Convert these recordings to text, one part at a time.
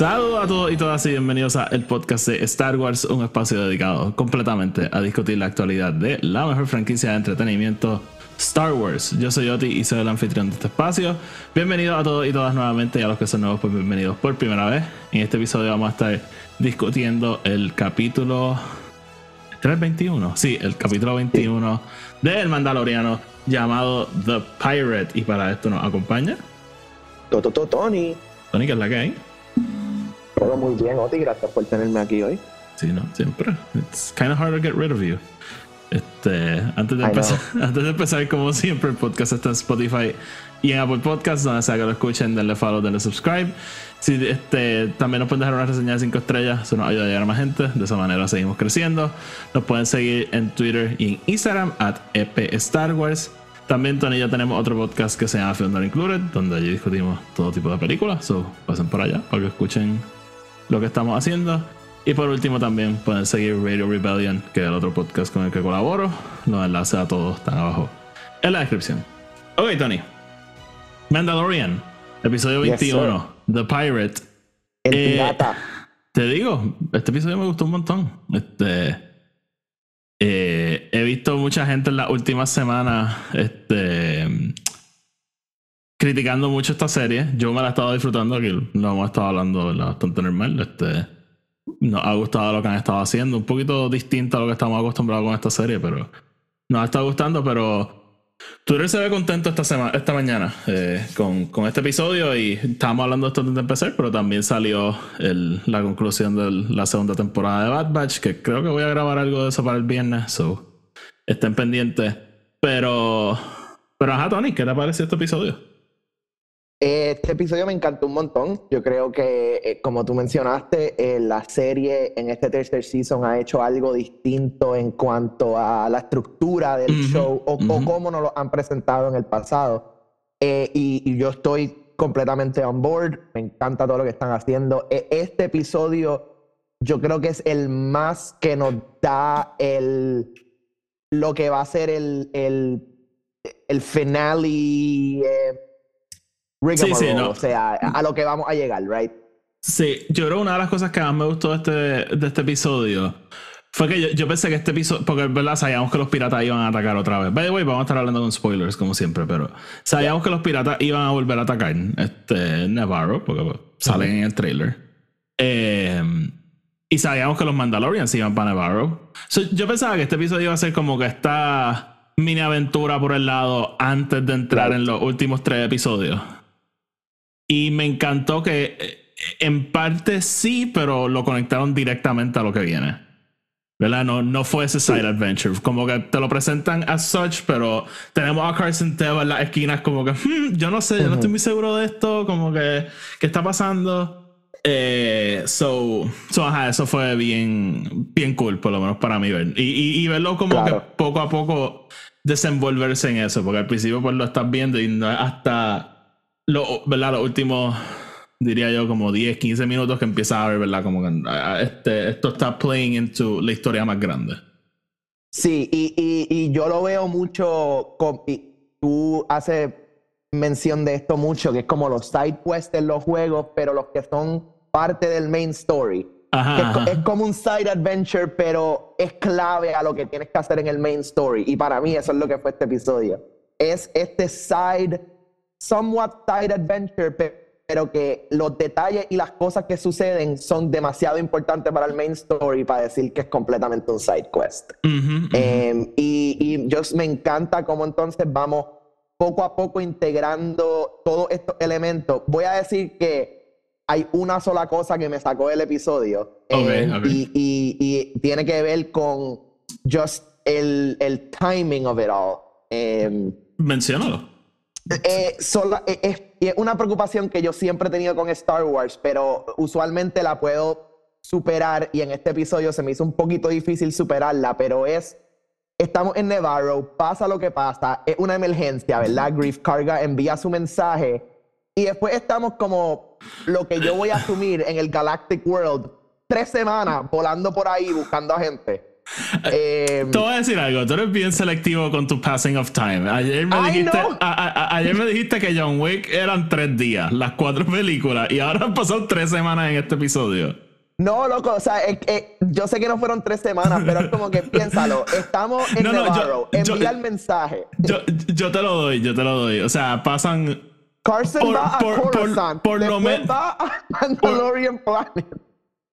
Saludos a todos y todas y bienvenidos a el podcast de Star Wars, un espacio dedicado completamente a discutir la actualidad de la mejor franquicia de entretenimiento Star Wars. Yo soy Oti y soy el anfitrión de este espacio. Bienvenidos a todos y todas nuevamente y a los que son nuevos, pues bienvenidos por primera vez. En este episodio vamos a estar discutiendo el capítulo 321. Sí, el capítulo 21 del Mandaloriano llamado The Pirate. Y para esto nos acompaña Tony. Tony, que es la que hay. Todo muy bien, Oti. Gracias por tenerme aquí hoy. Sí, no, siempre. It's kind of hard to get rid of you. Este, antes de empezar, antes de empezar, como siempre, el podcast está en Spotify y en Apple Podcasts, donde sea que lo escuchen, denle follow, denle subscribe. Si, este, también nos pueden dejar una reseña de 5 estrellas, eso nos ayuda a llegar a más gente. De esa manera seguimos creciendo. Nos pueden seguir en Twitter y en Instagram, at EP Star Wars. También Tony y yo tenemos otro podcast que se llama Film Not Included, donde allí discutimos todo tipo de películas. So, pasen por allá para que escuchen lo que estamos haciendo. Y por último también pueden seguir Radio Rebellion, que es el otro podcast con el que colaboro. Los enlaces a todos están abajo en la descripción. Ok, Tony. Mandalorian, episodio Yes, 21, The Pirate. El Eh, pirata. Te digo, este episodio me gustó un montón. Este, eh, he visto mucha gente en las últimas semanas este, criticando mucho esta serie. Yo me la he estado disfrutando, aquí lo hemos estado hablando ¿verdad? bastante normal. Este, nos ha gustado lo que han estado haciendo, un poquito distinto a lo que estamos acostumbrados con esta serie, pero nos ha estado gustando, pero Twitter se ve contento esta semana, esta mañana eh, con, con este episodio y estábamos hablando de esto antes de empezar, pero también salió el- la conclusión de la segunda temporada de Bad Batch, que creo que voy a grabar algo de eso para el viernes, so estén pendientes. Pero, pero ajá, Tony, ¿qué te pareció este episodio? Este episodio me encantó un montón. Yo creo que, eh, como tú mencionaste, eh, la serie en este tercer season ha hecho algo distinto en cuanto a la estructura del Ujú, show o, o ujú. cómo nos lo han presentado en el pasado. Eh, y, y yo estoy completamente on board. Me encanta todo lo que están haciendo. Eh, Este episodio, yo creo que es el más que nos da el lo que va a ser el, el, el finale. Rigmarole, sí, no. O sea, a, lo que vamos a llegar, right? Sí, yo creo que una de las cosas que más me gustó de este, de este episodio fue que yo, yo pensé que este episodio, porque verdad sabíamos que los piratas iban a atacar otra vez. By the way, vamos a estar hablando con spoilers como siempre, pero sabíamos que los piratas iban a volver a atacar este Navarro, porque pues, salen en el trailer. Eh, y sabíamos que los Mandalorians iban para Navarro. So, yo pensaba que este episodio iba a ser como que esta mini aventura por el lado antes de entrar Right. en los últimos tres episodios. Y me encantó que eh, en parte sí, pero lo conectaron directamente a lo que viene. ¿Verdad? No, no fue ese side adventure. Como que te lo presentan as such, pero tenemos a Carson Teva en las esquinas como que, "Hmm, yo no sé, yo no estoy muy seguro de esto, como que, ¿qué está pasando? Eh, so, so, ajá, eso fue bien, bien cool, por lo menos para mí ver. Y, y, y verlo como Claro. que poco a poco desenvolverse en eso, porque al principio pues lo estás viendo y no es hasta lo, ¿verdad? los últimos, diría yo, como 10, 15 minutos que empiezas a ver, ¿verdad? Como que ah, este, esto está playing into la historia más grande. Sí, y, y, y yo lo veo mucho, con- y tú haces mención de esto mucho, que es como los side quests en los juegos, pero los que son parte del main story. Ajá, es, es como un side adventure, pero es clave a lo que tienes que hacer en el main story. Y para mí eso es lo que fue este episodio. Es este side, somewhat side adventure, pe- pero que los detalles y las cosas que suceden son demasiado importantes para el main story para decir que es completamente un side quest. Eh, y, y yo me encanta cómo entonces vamos poco a poco integrando todos estos elementos. Voy a decir que hay una sola cosa que me sacó del episodio Ok, eh. Y, y- y tiene que ver con just el, el timing of it all. Eh, Menciónalo. Eh, solo- eh, es una preocupación que yo siempre he tenido con Star Wars, pero usualmente la puedo superar y en este episodio se me hizo un poquito difícil superarla, pero es, estamos en Nevarro, pasa lo que pasa, es una emergencia, ¿verdad? Grief Carga envía su mensaje y después estamos como lo que yo voy a asumir en el Galactic World, tres semanas volando por ahí buscando a gente. Eh, Te voy a decir algo, tú eres bien selectivo con tu passing of time. Ayer me, Ay, dijiste, no. a- a- a- ayer me dijiste que John Wick eran tres días, las cuatro películas, y ahora han pasado tres semanas en este episodio. No, loco, o sea, es- yo sé que no fueron tres semanas, pero es como que piénsalo. Estamos en No, no, Navarro, yo- envía el mensaje. Yo, yo te lo doy, yo te lo doy. O sea, pasan. Carson por- va a por- Coruscant, por lo después men- va a Mandalorian Planet.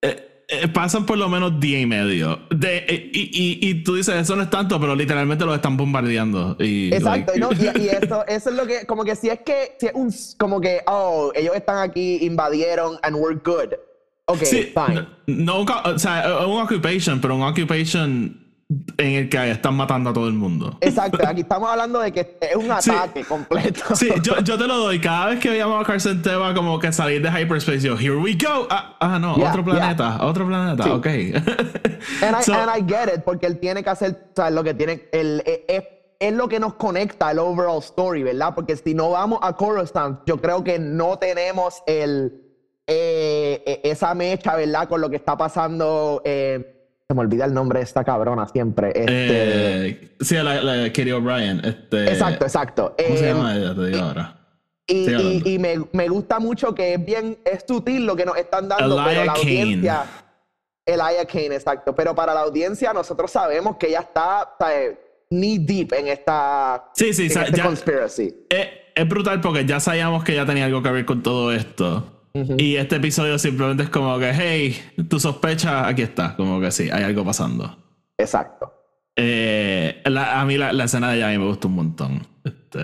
eh, eh, pasan por lo menos día y medio. De, eh, y, y, y tú dices, eso no es tanto, pero literalmente lo están bombardeando. Y, Exacto, like- ¿no? y, y eso, eso es lo que, como que si es que, si es un, como que, oh, ellos están aquí, invadieron, and we're good. Ok, Sí, fine. no, no, o sea, un occupation, pero un occupation en el que están matando a todo el mundo. Exacto, aquí estamos hablando de que es un Sí. ataque completo. Sí, yo, yo te lo doy. Cada vez que veíamos a Carson Teva como que salir de hyperspace, yo, here we go. Ah, ah, no, Yeah, otro planeta, otro planeta, Sí. ok. And I, So- and I get it, porque él tiene que hacer, o sea, lo que tiene, el, es, es- lo que nos conecta al overall story, ¿verdad? Porque si no vamos a Coruscant, yo creo que no tenemos el, eh, eh, esa mecha, ¿verdad? Con lo que está pasando, eh, se me olvida el nombre de esta cabrona siempre. Este, Eh, sí, la, la Katie O'Brien. Este, exacto, exacto. ¿Cómo se Eh, llama ella? Te digo ahora. Y, y- me, me gusta mucho que es bien, es sutil lo que nos están dando, Elia pero la Kane. audiencia. Elia Kane, exacto. Pero para la audiencia, nosotros sabemos que ella está ¿sabes? knee deep en esta Sí, sí, en este ya- conspiracy. Es, es brutal porque ya sabíamos que ya tenía algo que ver con todo esto. Y este episodio simplemente es como que, hey, tu sospecha, aquí está. Como que sí, hay algo pasando. Exacto. Eh, la- a mí la, la escena de mí me gustó un montón. Este,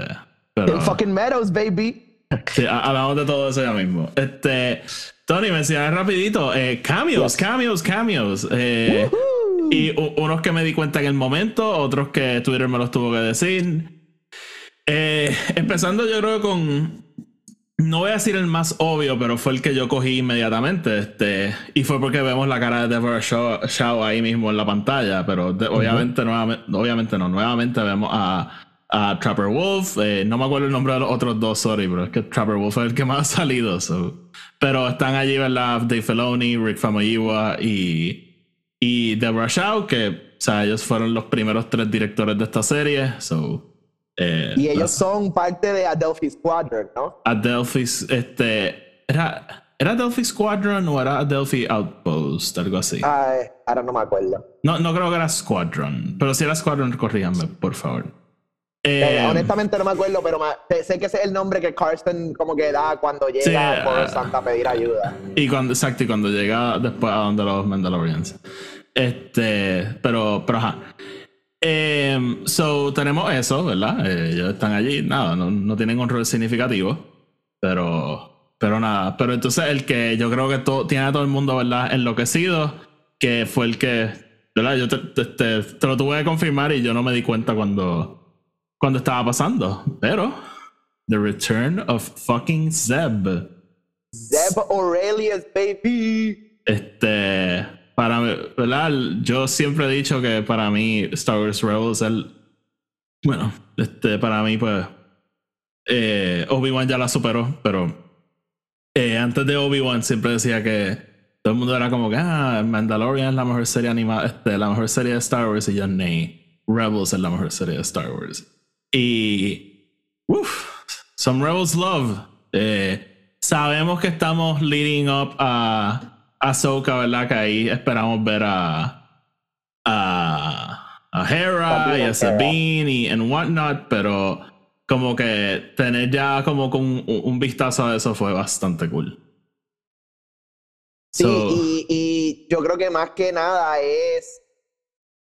pero, fucking Meadows, baby. sí, ha- hablamos de todo eso ya mismo. Este, Tony, mencioné rapidito. eh, cameos, cameos, cameos. Eh, y unos que me di cuenta en el momento, otros que Twitter me los tuvo que decir. Eh, empezando yo creo con... No voy a decir el más obvio, pero fue el que yo cogí inmediatamente. Este, y fue porque vemos la cara de Deborah Shaw, Shaw ahí mismo en la pantalla. Pero de- obviamente, nuevamente, obviamente no. Nuevamente vemos a, a Trapper Wolf. eh, no me acuerdo el nombre de los otros dos, sorry, pero es que Trapper Wolf es el que más ha salido. so. Pero están allí, ¿verdad? Dave Filoni, Rick Famuyiwa y, y Deborah Shaw, que o sea, ellos fueron los primeros tres directores de esta serie. So, eh, Y ellos las- son parte de Adelphi Squadron, ¿no? Adelphi, este, era, ¿era Adelphi Squadron o era Adelphi Outpost? Algo así. Ay, ahora no me acuerdo. No, no creo que era Squadron, pero si era Squadron, corríjanme, por favor. Eh, Eh, honestamente no me acuerdo, pero sé- que ese es el nombre que Carsten como que da cuando llega Sí, a ah. Coruscant a pedir ayuda. y cuando, exacto, y cuando llega después a donde los Mandalorians. Este, pero, pero ajá. Em, so, tenemos eso, ¿verdad? Eh, ellos están allí, nada, no, no tienen un rol significativo, pero, pero nada. Pero entonces el que yo creo que todo, tiene a todo el mundo, ¿verdad? Enloquecido, que fue el que, ¿verdad? Yo te, te- te- te lo tuve que confirmar y yo no me di cuenta cuando, cuando estaba pasando, pero The Return of Fucking Zeb. Zeb Aurelius, baby. Este, para ¿verdad? Yo siempre he dicho que para mí Star Wars Rebels es el. Bueno, este, para mí, pues. eh, Obi-Wan ya la superó, pero. eh, antes de Obi-Wan siempre decía que todo el mundo era como que, ah, Mandalorian es la mejor serie animada, este, la mejor serie de Star Wars, y yo, nay, Rebels es la mejor serie de Star Wars. Y. Uf, some Rebels love. Eh, sabemos que estamos leading up a Ahsoka, ¿verdad? Que ahí esperamos ver a. a. a Hera y a. Sabine y and whatnot, pero como que tener ya como con un, un vistazo a eso fue bastante cool. Sí, So- y, y yo creo que más que nada es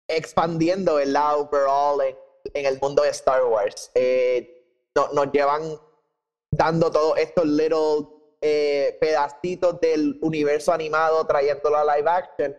expandiendo, ¿verdad? Overall en, en el mundo de Star Wars. Eh, no- nos llevan dando todos estos little eh, pedacitos del universo animado, trayéndolo a live action,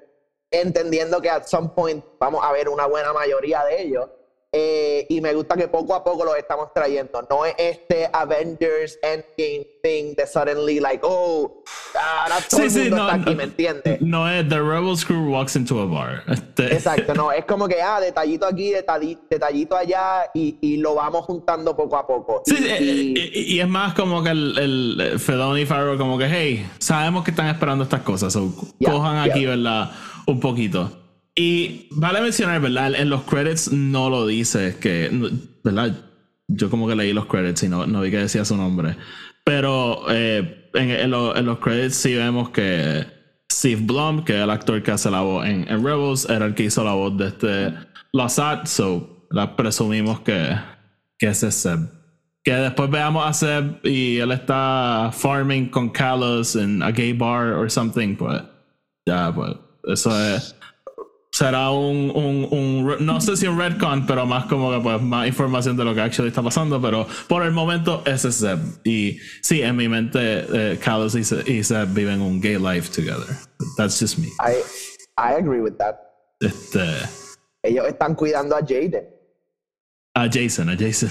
entendiendo que at some point vamos a ver una buena mayoría de ellos. Eh, y me gusta que poco a poco los estamos trayendo. No es este Avengers Endgame thing de suddenly like, oh, ahora todo el mundo está aquí, ¿me entiendes? No es The Rebels Crew walks into a bar. Este... Exacto, no, es como que, ah, detallito aquí, detallito, detallito allá y, y, lo vamos juntando poco a poco. Sí, y, y, y es más como que el, el Fedon y Farrow como que, hey, sabemos que están esperando estas cosas, so yeah, cojan yeah. aquí, ¿verdad? Un poquito. Y vale mencionar, ¿verdad? En los credits no lo dice, que, ¿verdad? Yo como que leí los credits y no, no vi que decía su nombre. Pero eh, en, en, lo, en, los credits sí vemos que Steve Blum, que es el actor que hace la voz en, en Rebels, era el que hizo la voz de este Lassat, so la presumimos que, que ese es Seb. Que después veamos a Seb y él está farming con Kalos en a gay bar or something, pues ya, pues eso es será un, un, un, no sé si un redcon, pero más como que pues más información de lo que actually está pasando, pero por el momento ese es Zeb. Y sí, en mi mente eh, Callus y, y Zeb viven un gay life together. That's just me. I, I agree with that. Este, Ellos están cuidando a Jaden. A Jason, a Jason.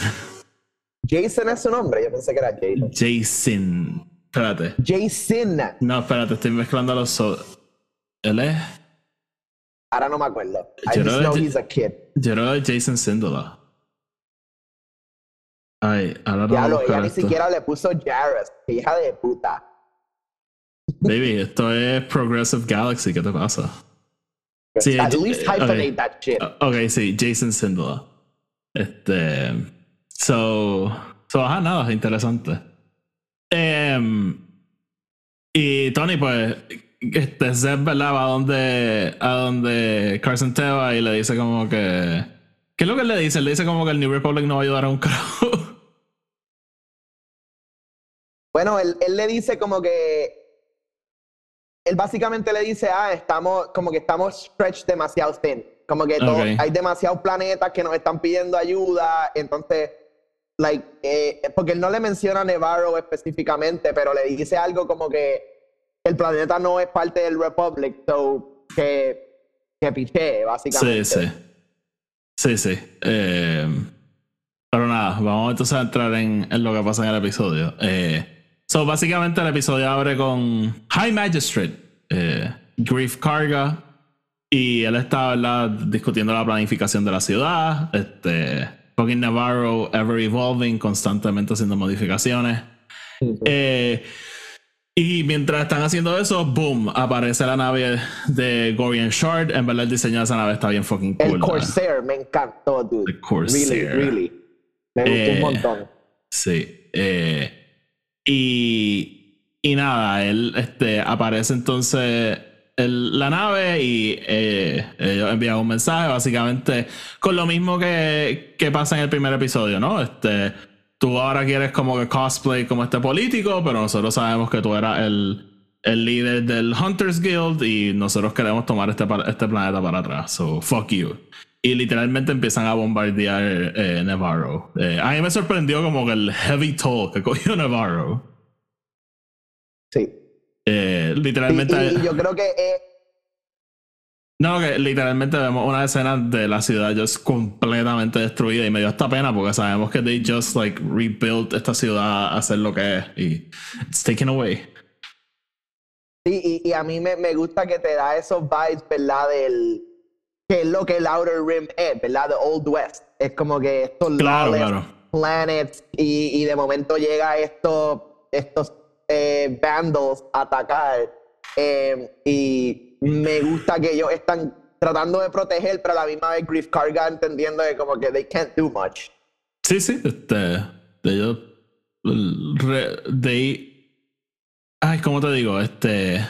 Jason es su nombre, yo pensé que era Jaden. Jason. Espérate. Jason. No, espérate, estoy mezclando los... So Él es... Ahora no me acuerdo. I yo just know he's a kid. Yo creo que Jason Sindola. Ay, ahora no Ya lo, ella ni siquiera le puso Jarrus. Hija de puta. Baby, esto es Progressive Galaxy. ¿Qué te pasa? Sí, At least hyphenate okay. that shit. Ok, sí, Jason Sindola. Este. So. So, ajá, nada, interesante. Um, y Tony, pues este Zeb, ¿verdad? Va a donde, a donde Carson Teva y le dice como que. ¿Qué es lo que le dice? Le dice como que el New Republic no va a ayudar a un carajo. Bueno, él, él, le dice como que. Él básicamente le dice, ah, estamos, como que estamos stretched demasiado thin. Como que todo, okay. hay demasiados planetas que nos están pidiendo ayuda. Entonces, like, eh, porque él no le menciona a Nevarro específicamente, pero le dice algo como que el planeta no es parte del Republic, so que, que piché, básicamente. Sí, sí. Sí, sí. Eh, pero nada, vamos entonces a entrar en, en, lo que pasa en el episodio. Eh, so, básicamente el episodio abre con High Magistrate, eh, Grief Karga, y él está ¿verdad? discutiendo la planificación de la ciudad. Este, fucking Navarro, ever evolving, constantemente haciendo modificaciones. Eh, y mientras están haciendo eso, boom, aparece la nave de Gorian Shard. En verdad, el diseño de esa nave está bien fucking cool. El Corsair, me encantó, dude. El Corsair. Really, really. Me gustó Eh, un montón. Sí. eh, y, y nada, él este, aparece entonces el- la nave y eh, ellos envían un mensaje, básicamente, con lo mismo que, que pasa en el primer episodio, ¿no? Este, tú ahora quieres como que cosplay como este político, pero nosotros sabemos que tú eras el, el líder del Hunters Guild y nosotros queremos tomar este, este planeta para atrás. So, fuck you. Y literalmente empiezan a bombardear eh, Navarro. Eh, a mí me sorprendió como que el heavy toll que cogió Navarro. Sí. Eh, literalmente. y- y yo creo que eh, No, que literalmente vemos una escena de la ciudad just completamente destruida y me dio hasta pena porque sabemos que they just like rebuilt esta ciudad a hacer lo que es y it's taken away. Sí, y, y a mí me, me gusta que te da esos vibes, ¿verdad? Del. que es lo que el Outer Rim es, ¿verdad? The Old West. Es como que estos Claro, claro. planets y, y de momento llega estos, estos eh, vandals a atacar. eh, y me gusta que ellos están tratando de proteger, pero a la misma vez Grief Karga entendiendo que como que they can't do much. Sí, sí, este. Ellos. re- They. Ay, ¿cómo te digo? Este.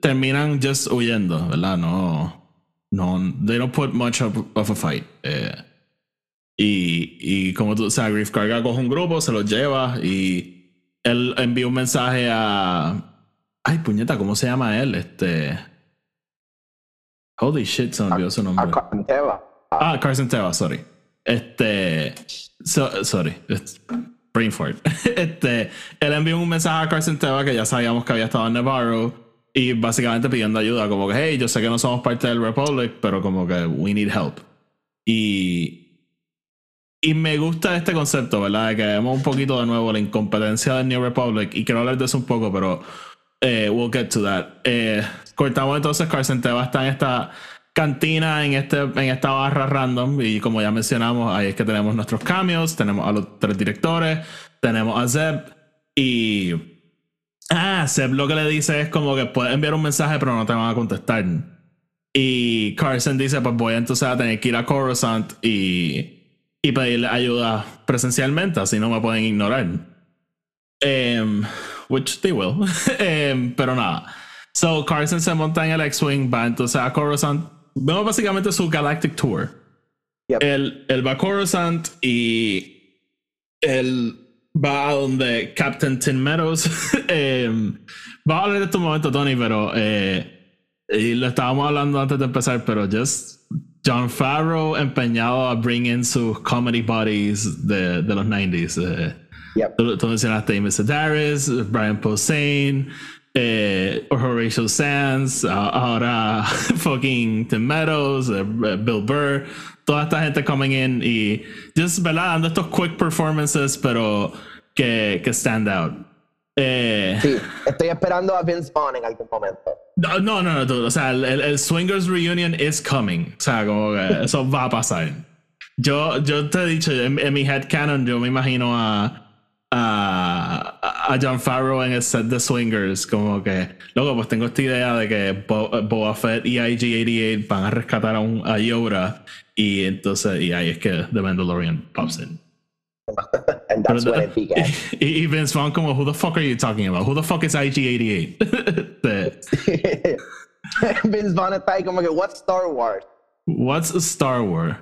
Terminan just huyendo, ¿verdad? No. No. They don't put much of, a fight. Eh, y, y como tú, o sea, Grief Karga coge un grupo, se los lleva y él envía un mensaje a. Ay, puñeta, ¿cómo se llama él? Este. Holy shit, se me olvidó su nombre. A Carson Teva. Ah, Carson Teva, sorry. Este. so- sorry. Brain fart. Este. Él envió un mensaje a Carson Teva que ya sabíamos que había estado en Navarro. Y básicamente pidiendo ayuda. Como que, hey, yo sé que no somos parte del Republic, pero como que we need help. Y, y me gusta este concepto, ¿verdad? De que vemos un poquito de nuevo la incompetencia del New Republic. Y quiero hablar de eso un poco, pero eh, we'll get to that. Eh, cortamos entonces, Carson Teva está en esta cantina, en, este, en esta barra random. Y como ya mencionamos, ahí es que tenemos nuestros cameos, tenemos a los tres directores, tenemos a Zeb. Y. Ah, Zeb lo que le dice es como que puedes enviar un mensaje, pero no te van a contestar. Y Carson dice: Pues voy entonces a tener que ir a Coruscant y, y pedirle ayuda presencialmente, así no me pueden ignorar. Um, which they will. um, pero nada. So Carson se monta en el X-Wing, va entonces a Coruscant. Vemos básicamente su Galactic Tour. Yep. Él, él va a Coruscant y él va a donde Captain Tin Meadows. um, va a hablar de este momento, Tony, pero eh, y lo estábamos hablando antes de empezar, pero just John Farrow empeñado a bring in sus comedy buddies de, de los 90s. eh, Yep. Tú, Amy Sedaris, Brian Posehn, eh, Horatio Sands, ahora fucking Tim Meadows, eh, Bill Burr, toda esta gente coming in y just, ¿verdad? Dando estos quick performances, pero que, que stand out. Eh, Sí, estoy esperando a Vince Vaughn en algún momento. no, no, no, no, dude. O sea, el, el- el Swingers Reunion is coming. O sea, como que eso va a pasar. Yo, yo te he dicho, en, en mi headcanon, yo me imagino a, a, a John Farrow en el set de Swingers. Como que, loco, pues tengo esta idea de que Bo- Boba Fett y IG-88 van a rescatar a, un, a Yoda. Y entonces, y ahí es que The Mandalorian pops in. And that's when it began. y, y Vince Vaughn como, who the fuck are you talking about? Who the fuck is IG-88? De- Vince Vaughn está ahí como que, what's Star Wars? What's a Star Wars?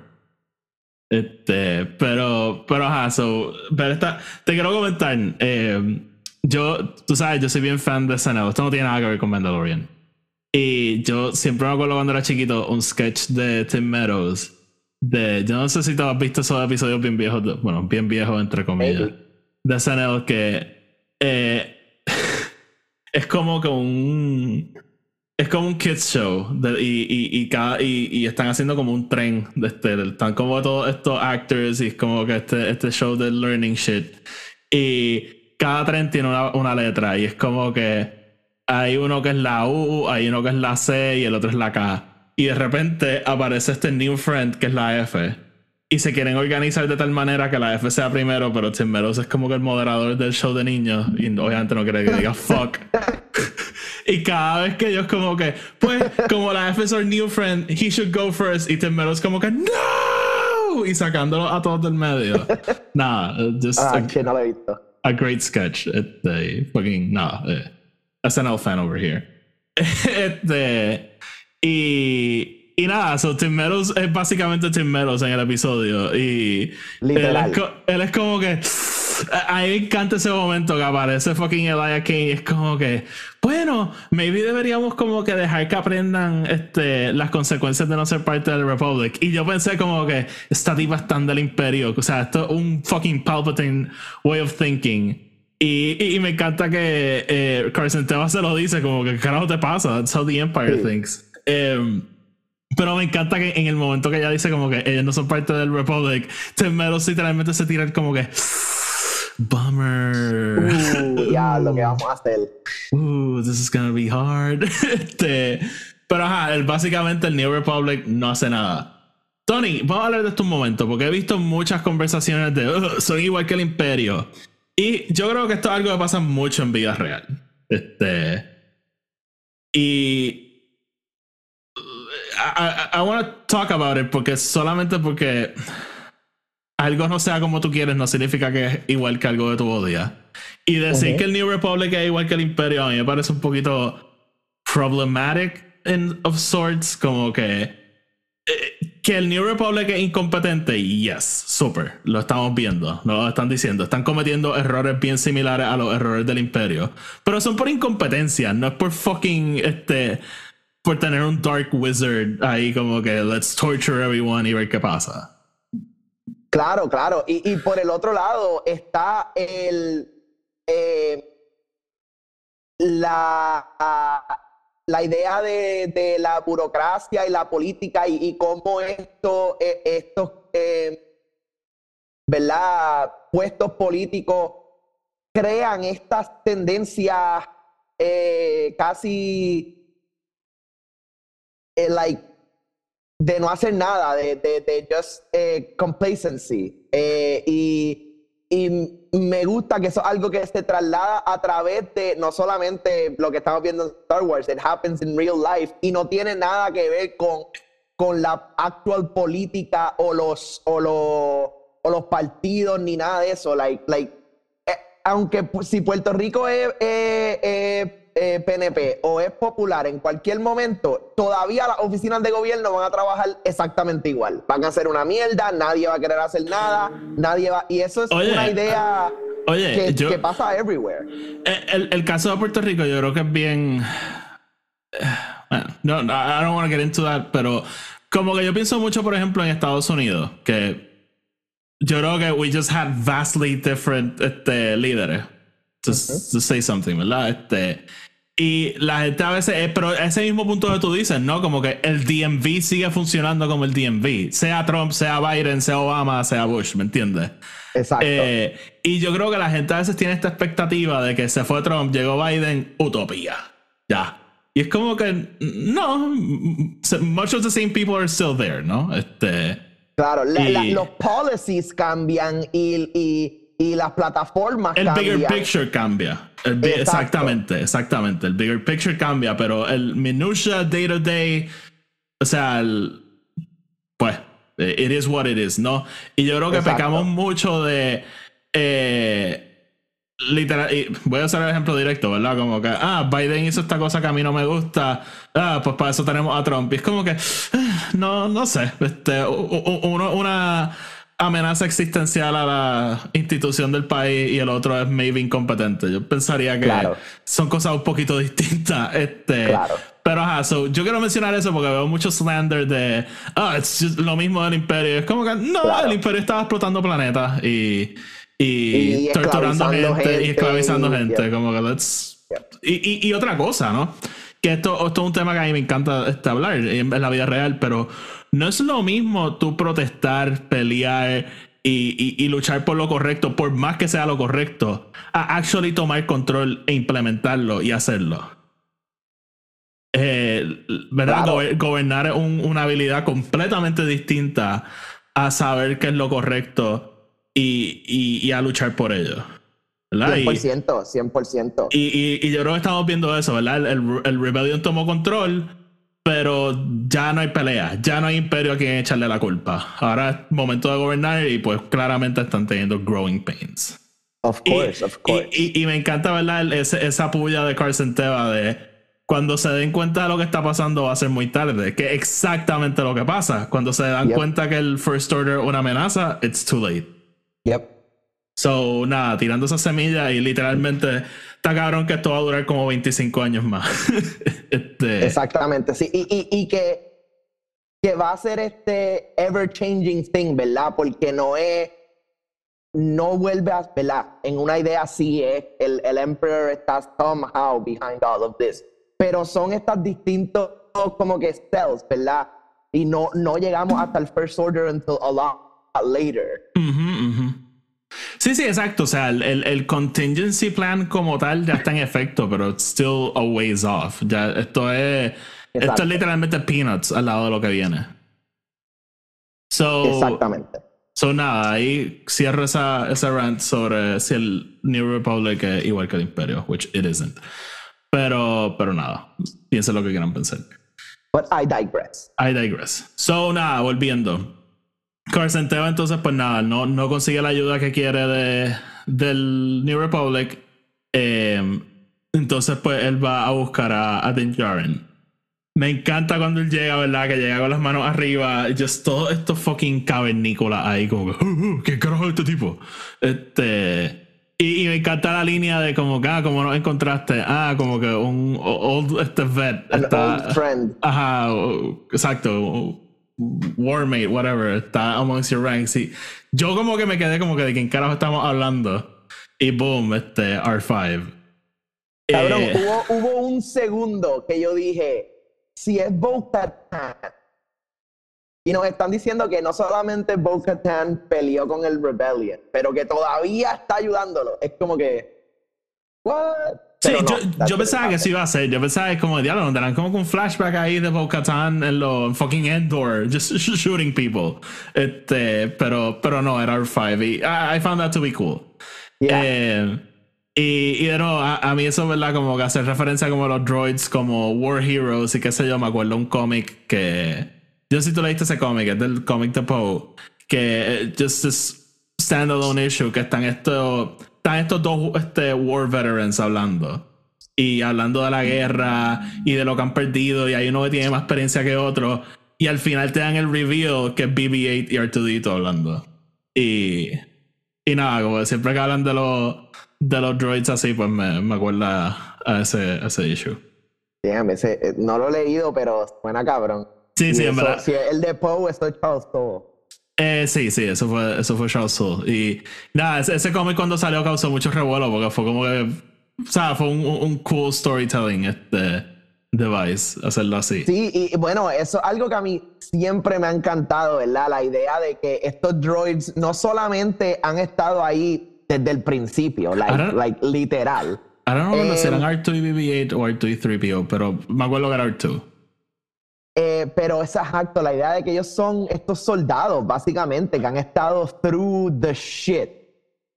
Este, pero, pero ajá, so, pero esta, te quiero comentar, eh, yo, tú sabes, yo soy bien fan de SNL, esto no tiene nada que ver con Mandalorian. Y yo siempre me acuerdo cuando era chiquito un sketch de Tim Meadows, de, yo no sé si tú has visto esos episodios bien viejos, de- bueno, bien viejos entre comillas, de SNL que eh, es como que un es como un kids show y, y, y, cada, y están haciendo como un tren de este, están como todos estos actors y es como que este, este show de learning shit. Y cada tren tiene una, una letra y es como que hay uno que es la U, hay uno que es la C y el otro es la K. Y de repente aparece este new friend que es la F y se quieren organizar de tal manera que la F sea primero, pero Tim Meadows es como que el moderador del show de niños y obviamente no quiere que diga fuck. y cada vez que ellos como que, pues, como la F es our new friend, he should go first. Y Tim Meadows como que, no! Y sacándolo a todos del medio. Nada, uh, just Ah, a, no lo he visto. a great sketch. Este, fucking, nada, eh, SNL fan over here. este, y, y nada, so Tim Meadows es básicamente Tim Meadows en el episodio. Y Literal. Él, es, él es como que. A mí me encanta ese momento que aparece fucking Elijah King y es como que, bueno, maybe deberíamos como que dejar que aprendan este, las consecuencias de no ser parte del Republic. Y yo pensé como que esta tipa es tan del imperio, o sea, esto es un fucking Palpatine way of thinking. Y, y- y me encanta que eh, Carson Teva se lo dice como que, ¿qué carajo te pasa? That's how the Empire Sí. thinks. Em, pero me encanta que en el momento que ella dice como que ellos no son parte del Republic, Tim Meadows literalmente se tira como que Bummer. Uh, ya, lo que vamos a hacer. Ooh, this is gonna be hard. Este, pero ajá, el- básicamente el New Republic no hace nada. Tony, vamos a hablar de esto un momento, porque he visto muchas conversaciones de "Ugh, son igual que el Imperio. Y yo creo que esto es algo que pasa mucho en vida real. Este. Y. I, I, I want to talk about it porque solamente porque algo no sea como tú quieres no significa que es igual que algo de tu odias. Y decir que el New Republic es igual que el Imperio a mí me parece un poquito problematic in, of sorts, como que eh, que el New Republic es incompetente, yes, super, lo estamos viendo, lo están diciendo, están cometiendo errores bien similares a los errores del Imperio, pero son por incompetencia, no es por fucking este por tener un Dark Wizard ahí como que let's torture everyone y ver qué pasa. Claro, claro. Y, y por el otro lado está el. eh, la. la idea de, de la burocracia y la política y, y cómo esto, eh, estos, ¿verdad? Puestos políticos crean estas tendencias eh, casi, eh, like, de no hacer nada, de, de, de just eh, complacency. Eh, y, y me gusta que eso es algo que se traslada a través de no solamente lo que estamos viendo en Star Wars, it happens in real life, y no tiene nada que ver con, con la actual política o los, o los, o los partidos ni nada de eso. Like, like, eh, aunque pu- si Puerto Rico es, eh, eh, PNP o es popular en cualquier momento, todavía las oficinas de gobierno van a trabajar exactamente igual. Van a hacer una mierda, nadie va a querer hacer nada, nadie va. Y eso es Oye, una idea Oye, que, yo, que pasa everywhere. Eh, El, el caso de Puerto Rico, yo creo que es bien. eh, Bueno, no, no, I don't want to get into that, pero como que yo pienso mucho, por ejemplo, en Estados Unidos, que yo creo que we just had vastly different este, líderes. To, to say something, ¿verdad? Este, y la gente a veces, eh, pero ese mismo punto que tú dices, ¿no? Como que el DMV sigue funcionando como el DMV, sea Trump, sea Biden, sea Obama, sea Bush, ¿me entiendes? Exacto. Eh, y yo creo que la gente a veces tiene esta expectativa de que se fue Trump, llegó Biden, utopía. Ya. Y es como que no, much of the same people are still there, ¿no? Este, claro, la- la- los policies cambian y, y, y las plataformas el cambian. bigger picture cambia. El bi- Exacto. exactamente, exactamente. El bigger picture cambia, pero el minutia day to day, o sea, el- pues, it is what it is, ¿no? Y yo creo que Exacto. pecamos mucho de. eh, literal, y voy a usar el ejemplo directo, ¿verdad? Como que, ah, Biden hizo esta cosa que a mí no me gusta, ah, pues para eso tenemos a Trump. Y es como que, no, no sé, este, uno, una amenaza existencial a la institución del país y el otro es maybe incompetente. Yo pensaría que Claro. son cosas un poquito distintas. Este, Claro. Pero ajá, so, yo quiero mencionar eso porque veo mucho slander de, ah, es just lo mismo del imperio. Es como que, no, Claro. el imperio estaba explotando planetas y, y, Y torturando esclavizando gente, y gente esclavizando y- gente. yeah. Como que, let's... Yeah. Y, y, otra cosa, ¿no? Que esto, esto es un tema que a mí me encanta este, hablar en la vida real, pero no es lo mismo tú protestar, pelear y, y- y luchar por lo correcto, por más que sea lo correcto, a actually tomar control e implementarlo y hacerlo. Eh, ¿verdad? Claro. Gober- gobernar es un- una habilidad completamente distinta a saber qué es lo correcto y, a luchar por ello. ¿verdad? Y- 100%, 100%. y, y- y yo creo que estamos viendo eso, ¿verdad? El, el, el Rebellion tomó control, pero ya no hay pelea, ya no hay imperio a quien echarle la culpa. Ahora es momento de gobernar y pues claramente están teniendo growing pains. of Y- course, of course. Y, y- y me encanta, ¿verdad? Ese- esa puya de Carson Teva de cuando se den cuenta de lo que está pasando va a ser muy tarde, que es exactamente lo que pasa. Cuando se dan Yep. cuenta que el First Order es una amenaza, it's too late. Yep. So, nada, tirando esa semilla y literalmente está cabrón que esto va a durar como 25 años más. este, Exactamente, sí. Y, y, y que, que va a ser este ever changing thing, ¿verdad? Porque no es. No vuelve a. ¿verdad? En una idea así es. El, el Emperor está somehow behind all of this. Pero son estas distintos como que cells, ¿verdad? Y no, no llegamos hasta el First Order until a lot later. ujú, ujú. Sí, sí, exacto. O sea, el, el- el contingency plan como tal ya está en efecto, pero it's still a ways off. Ya, esto es. Esto es literalmente peanuts al lado de lo que viene. So, Exactamente. so nada, ahí cierro esa, esa rant sobre si el New Republic es igual que el Imperio, which it isn't. Pero, pero nada, piensen lo que quieran pensar. But I digress. I digress. So, nada, volviendo. Carson Teva, entonces, pues nada, no, no consigue la ayuda que quiere de, del New Republic. Eh, entonces, pues él va a buscar a, a Din Djarin. Me encanta cuando él llega, ¿verdad? Que llega con las manos arriba. Just todo esto fucking cavernícola ahí, como que, "Uh, uh, ¿qué carajo es este tipo? Este. Y, y me encanta la línea de como que, ah, como nos encontraste. Ah, como que un old este vet. An está- old friend. Ajá, exacto. Warmate, whatever, está amongst your ranks. Y yo como que me quedé como que de quién carajo estamos hablando. Y boom, este R5. Cabrón, Eh, hubo, hubo un segundo que yo dije, si es Bo-Katan, y nos están diciendo que no solamente Bo-Katan peleó con el Rebellion, pero que todavía está ayudándolo. Es como que, what? Sí, no, yo, yo pensaba que sí iba a ser. Yo pensaba que como diablo, nos darán como un flashback ahí de Bo-Katan en lo fucking Endor, just sh- shooting people. Este, pero, pero no, era R5. Y I, I found that to be cool. Yeah. Eh, y, y de nuevo, a, a mí eso, ¿verdad? Como que hacer referencia como a los droids, como War Heroes y qué sé yo, me acuerdo un cómic que. Yo si tú leíste ese cómic, es del cómic de Poe, que eh, just this standalone issue, que están estos, están estos dos este, War Veterans hablando. Y hablando de la guerra y de lo que han perdido, y hay uno que tiene más experiencia que otro. Y al final te dan el reveal que es BB-8 y R2D2 hablando. Y. Y nada, como siempre que hablan de los, de los droids así, pues me, me acuerda a ese, a ese issue. Damn, ese, eh, no lo he leído, pero suena cabrón. Sí, Y sí, en eso- verdad. Si es el de Poe, esto es Charles Soule. Eh, sí, sí, eso fue, eso fue Charles Soule. Y nada, ese, ese cómic cuando salió causó mucho revuelo porque fue como que. O sea, fue un, un cool storytelling este device, hacerlo así. Sí, y bueno, eso es algo que a mí siempre me ha encantado, ¿verdad? La idea de que estos droids no solamente han estado ahí desde el principio, like, like, literal. I don't know si eran R2 y BB-8 o R2 y 3PO, pero me acuerdo que era R2. Eh, pero es exacto, la idea de que ellos son estos soldados, básicamente, que han estado through the shit.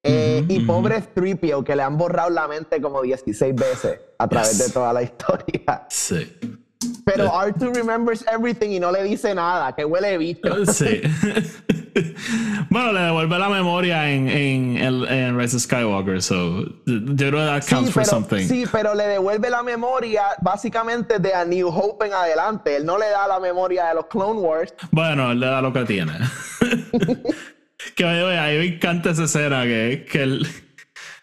Eh, y pobre Stripio, que le han borrado la mente como 16 veces a través Yes. de toda la historia. Sí. Pero Eh. R2 remembers everything y no le dice nada, que huele de bicho. Sí. bueno, le devuelve la memoria en, en, en, en Rise of Skywalker, so yo creo que that counts Sí for pero, something. sí, pero le devuelve la memoria básicamente de A New Hope en adelante. Él no le da la memoria de los Clone Wars. Bueno, él le da lo que tiene. que a mí me encanta esa escena que, que el.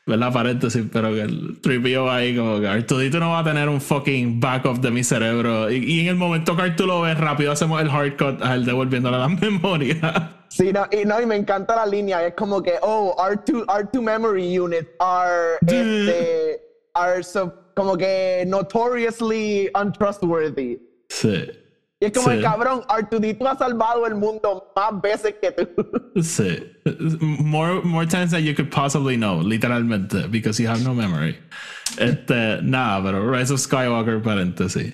¿Verdad? Paréntesis, pero que el tripio va ahí como que Artudito no va a tener un fucking backup de mi cerebro. Y, y en el momento que Artu lo ve rápido, hacemos el hard cut a él devolviéndole la memoria. Sí, no, y, no, y me encanta la línea. Es como que, oh, R2, R2 memory units are, este, are so- como que notoriously untrustworthy. Sí. Y es como Sí. el cabrón, R2D2 ha salvado el mundo más veces que tú. Sí. More, more times than you could possibly know, literalmente, because you have no memory. Este, nada, pero Rise of Skywalker, paréntesis.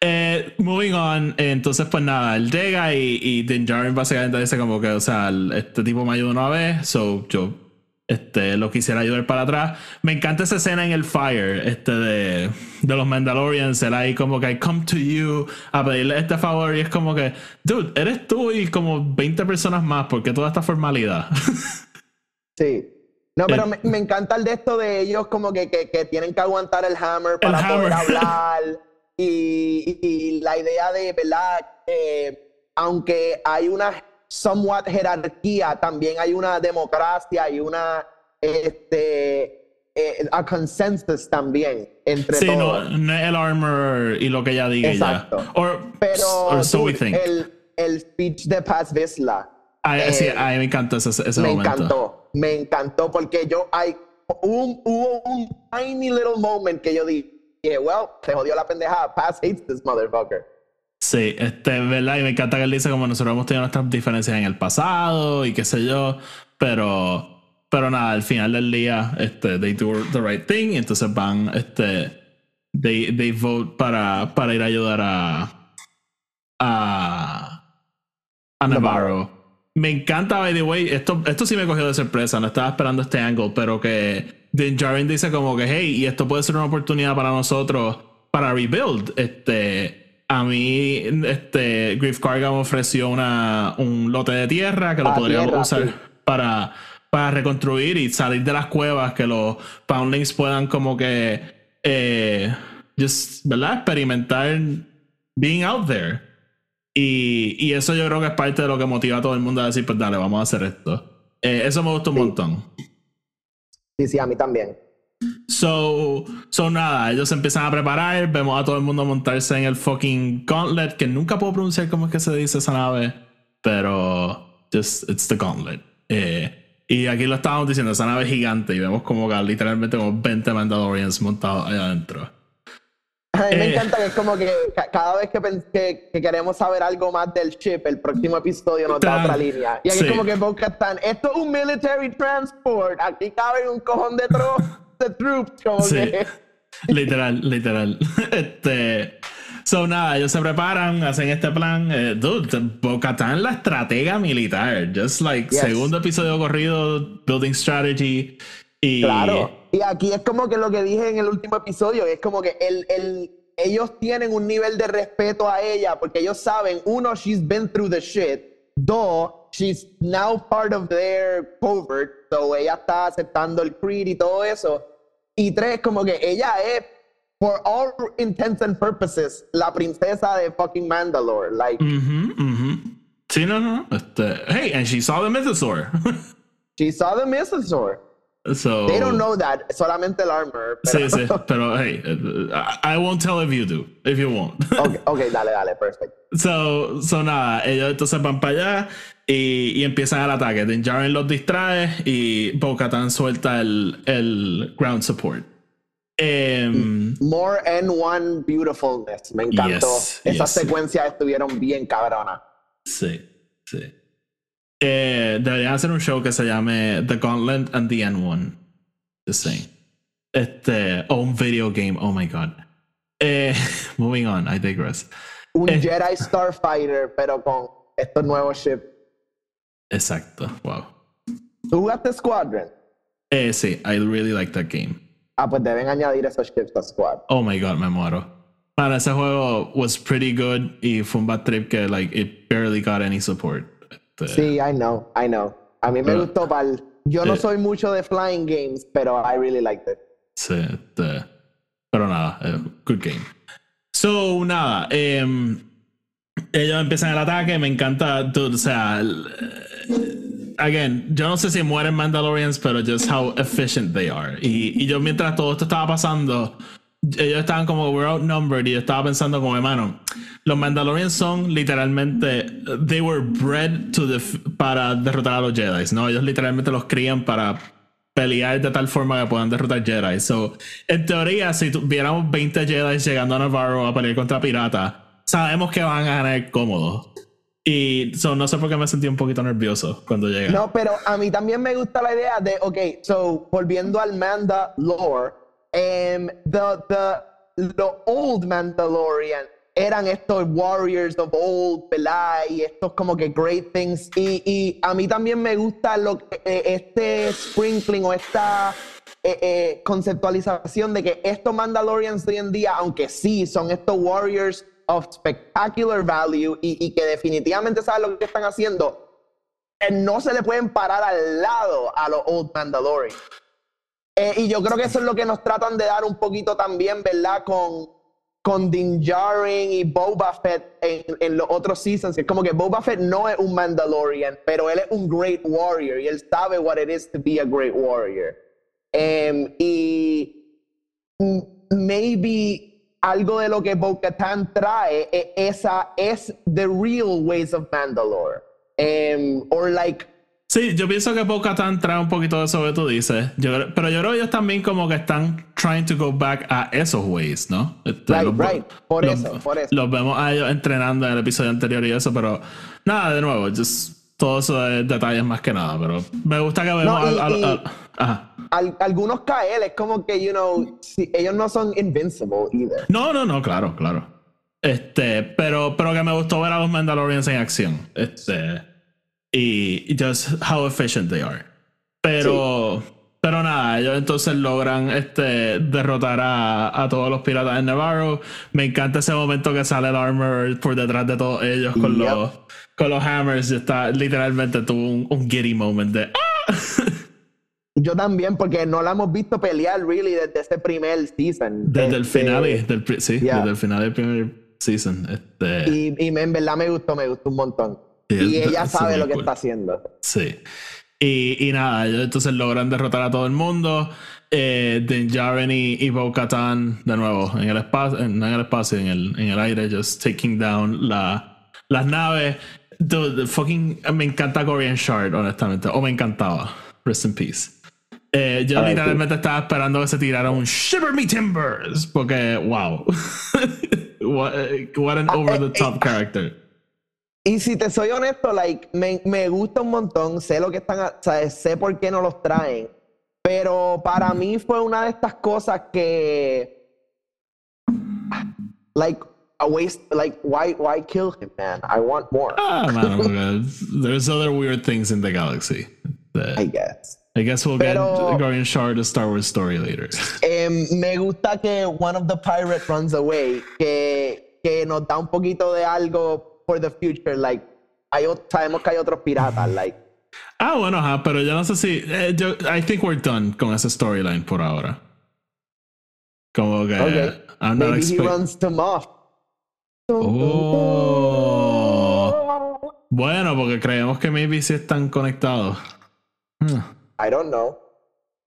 Eh, moving on, eh, entonces pues nada, él llega y, y Din Djarin básicamente dice como que, o sea, este tipo me ayudó una vez, so yo este, lo quisiera ayudar para atrás. Me encanta esa escena en el Fire, este de, de los Mandalorians, él ahí como que I come to you a pedirle este favor y es como que, dude, eres tú y como 20 personas más, porque toda esta formalidad? Sí. No, pero Eh. me, me encanta el de esto de ellos como que, que, que tienen que aguantar el hammer para poder hammer. hablar. Y, y- y la idea de, ¿verdad? Eh, aunque hay una somewhat jerarquía, también hay una democracia y una, este, eh, a consensus también entre sí, no, todos. no es el armor y lo que ella diga Exacto. ya. Or, Pero or so we dude, think. el, el speech de Paz Vizsla. A, eh, sí, a mí me encanta ese, ese me momento. encantó, me encantó porque yo hay un, hubo un tiny little moment que yo dije, well, se jodió la pendejada, Paz hates this motherfucker. Sí, este, ¿verdad? Y me encanta que él dice como nosotros hemos tenido nuestras diferencias en el pasado y qué sé yo, pero, pero nada, al final del día, este, they do the right thing y entonces van, este, they, they vote para, para ir a ayudar a, a, a Navarro. Me encanta, by the way, esto, esto sí me cogió de sorpresa, no estaba esperando este angle, pero que Din Djarin dice como que, hey, y esto puede ser una oportunidad para nosotros para rebuild. Este, a mí, este, Griff Karga me ofreció una, un lote de tierra que lo Ah, podríamos tierra, usar sí. para, para reconstruir y salir de las cuevas, que los Poundlings puedan como que, eh, just, ¿verdad? Experimentar being out there. Y, y eso yo creo que es parte de lo que motiva a todo el mundo a decir, pues dale, vamos a hacer esto. Eh, eso me gustó un Sí. montón. Sí, sí, a mí también. So, so nada, ellos se empiezan a preparar, vemos a todo el mundo montarse en el fucking gauntlet, que nunca puedo pronunciar cómo es que se dice esa nave, pero just, it's the gauntlet. Eh, y aquí lo estábamos diciendo, esa nave gigante y vemos como que literalmente como 20 Mandalorians montados allá adentro. A mí me Eh. encanta que es como que ca- cada vez que, que- que queremos saber algo más del ship, el próximo episodio nos da otra línea. Y aquí sí. es como que Bo-Katan, esto es un military transport, aquí cabe un cojón de, tro de troops, como Sí. que... literal, literal. Este. So, nada, ellos se preparan, hacen este plan. Eh, dude, Bo-Katan la estratega militar. Just like, Yes. segundo episodio corrido, building strategy. Y. Claro. Y aquí es como que lo que dije en el último episodio, es como que el, el, ellos tienen un nivel de respeto a ella porque ellos saben, uno, she's been through the shit. Dos, she's now part of their covert. So ella está aceptando el creed y todo eso. Y tres, como que ella es, for all intents and purposes, la princesa de fucking Mandalore. Like. Sí, no, no. Este, hey, and she saw the mythosaur. she saw the Mythosaur. so. They don't know that, solamente el armor. Pero... Sí, sí, pero hey, I, I won't tell if you do, if you won't. ok, ok, dale, dale, perfecto. So, so nada, ellos entonces van para allá y, y empiezan el ataque. Din Djarin los distrae y Bo-Katan suelta el, el ground support. Em, More N1 Beautifulness. Me encantó. Yes, Esas yes. secuencias estuvieron bien cabronas. sí, sí. Eh, deberían hacer un show que se llame The Gauntlet and the N1. Just saying. Este, o un video game, oh my god. Eh, moving on, I digress. Un Eh. Jedi Starfighter, pero con estos nuevos ships. Exacto, wow. ¿Tú jugaste Squadron? Eh, sí, I really like that game. Ah, pues deben añadir esos ships a Squad. Oh my god, me muero. Man, ese juego was pretty good y fue un bad trip que like it barely got any support. Este, Sí, I know, I know. A mí me Pero- gustó pal. Yo no eh. soy mucho de flying games, pero I really liked it. sí, este, pero nada, eh, good game. So, nada, em, ellos empiezan el ataque, me encanta, dude, o sea, eh, again, yo no sé si mueren Mandalorians, pero just how efficient they are. Y, y yo mientras todo esto estaba pasando, ellos estaban como we're outnumbered y yo estaba pensando como hermano, los Mandalorians son literalmente, they were bred to def- para derrotar a los Jedi, ¿no? Ellos literalmente los crían para pelear de tal forma que puedan derrotar Jedi. So, en teoría, si tuviéramos 20 Jedi llegando a Navarro a pelear contra piratas, sabemos que van a ganar cómodos. Y so, no sé por qué me sentí un poquito nervioso cuando llegué. No, pero a mí también me gusta la idea de, ok, so, volviendo al Manda lore, em, the, the, the old Mandalorian eran estos warriors of old, ¿verdad? Y estos como que great things. Y, y a mí también me gusta lo eh, este sprinkling o esta eh, eh, conceptualización de que estos Mandalorians hoy en día, aunque sí son estos warriors of spectacular value y, y que definitivamente saben lo que están haciendo, eh, no se le pueden parar al lado a los Old Mandalorian. Eh, y yo creo que eso es lo que nos tratan de dar un poquito también, ¿verdad? Con, con Din Djarin y Boba Fett en, en los otros seasons. Es como que Boba Fett no es un Mandalorian, pero él es un great warrior y él sabe what it is to be a great warrior. Em, y maybe algo de lo que Bo-Katan trae e- esa es the real ways of Mandalore. Em, or like Sí, yo pienso que Bo-Katan trae un poquito de eso que tú dices. Yo pero yo creo que ellos también como que están trying to go back a esos ways, ¿no? Este, Right, los- right. Por los- eso, por eso. Los vemos a ellos entrenando en el episodio anterior y eso, pero nada, de nuevo, just, todo eso es detalles más que nada, pero me gusta que vemos No, y- al- al- y- al- ajá. Al- algunos KL es como que, you know, si- ellos no son invincible either. No, no, no, claro, claro. Este, pero, pero que me gustó ver a los Mandalorians en acción. Este, y just how efficient they are. Pero, pero nada, ellos entonces logran este, derrotar a, a todos los piratas de Navarro. Me encanta ese momento que sale el armor por detrás de todos ellos con, Yep. los, con los hammers. Está literalmente tuvo un, un giddy moment de. ¡ah! Yo también, porque no la hemos visto pelear, really, desde ese primer season. Desde el Este, final, del, sí, yeah. desde el final del primer season. Este, Y, y en verdad me gustó, me gustó un montón. Sí, y ella sabe lo que cool. está haciendo. Sí. Y, y nada, ellos entonces logran derrotar a todo el mundo. Eh, Din Djarin y, y Bo-Katan, de nuevo, en el espacio, en, en el espacio, en el, en el aire, just taking down la, las naves. Dude, the fucking, me encanta Korean Shard, honestamente. O me encantaba. Rest in peace. Eh, yo R.I.P. literalmente estaba esperando que se tirara un Shiver Me Timbers. Porque, wow. what, what an over the top character. Y si te soy honesto, like, me, me gusta un montón, sé lo que están, o sea, sé por qué no los traen, pero para mí fue una de estas cosas que, like, a waste, like, why, why kill him, man? I want more, Ah, porque there's other weird things in the galaxy. I guess. I guess we'll Pero- get Gordon Shore the Star Wars story later. Em, me gusta que one of the pirate runs away, que, que nos da un poquito de algo for the future, like, hay, sabemos que hay otros piratas, like, Ah, bueno, ajá, pero yo no sé si. eh, yo, I think we're done con esa storyline por ahora. Como que. okay, I'm not maybe he expect- runs to Moff. Oh. Bueno, porque creemos que maybe sí están conectados. Hmm, I don't know.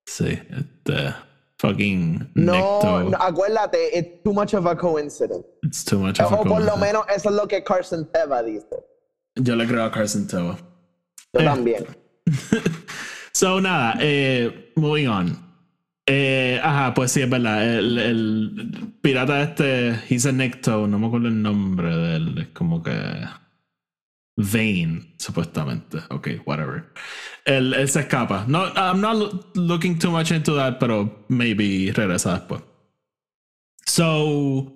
Sí, este. Fucking. No, Necto. no, acuérdate, it's too much of a coincidence. It's too much of a O por lo coincidence. menos eso es lo que Carson Teva dice. Yo le creo a Carson Teva. Yo Eh. también. So, nada, eh, moving on. Eh, ajá, pues sí, es verdad. El, el pirata este, he's a Necto, no me acuerdo el nombre de él. Es como que. Vane, supuestamente. Ok, whatever. Él, él se escapa. No, I'm not loo- looking too much into that, pero maybe regresa después. So,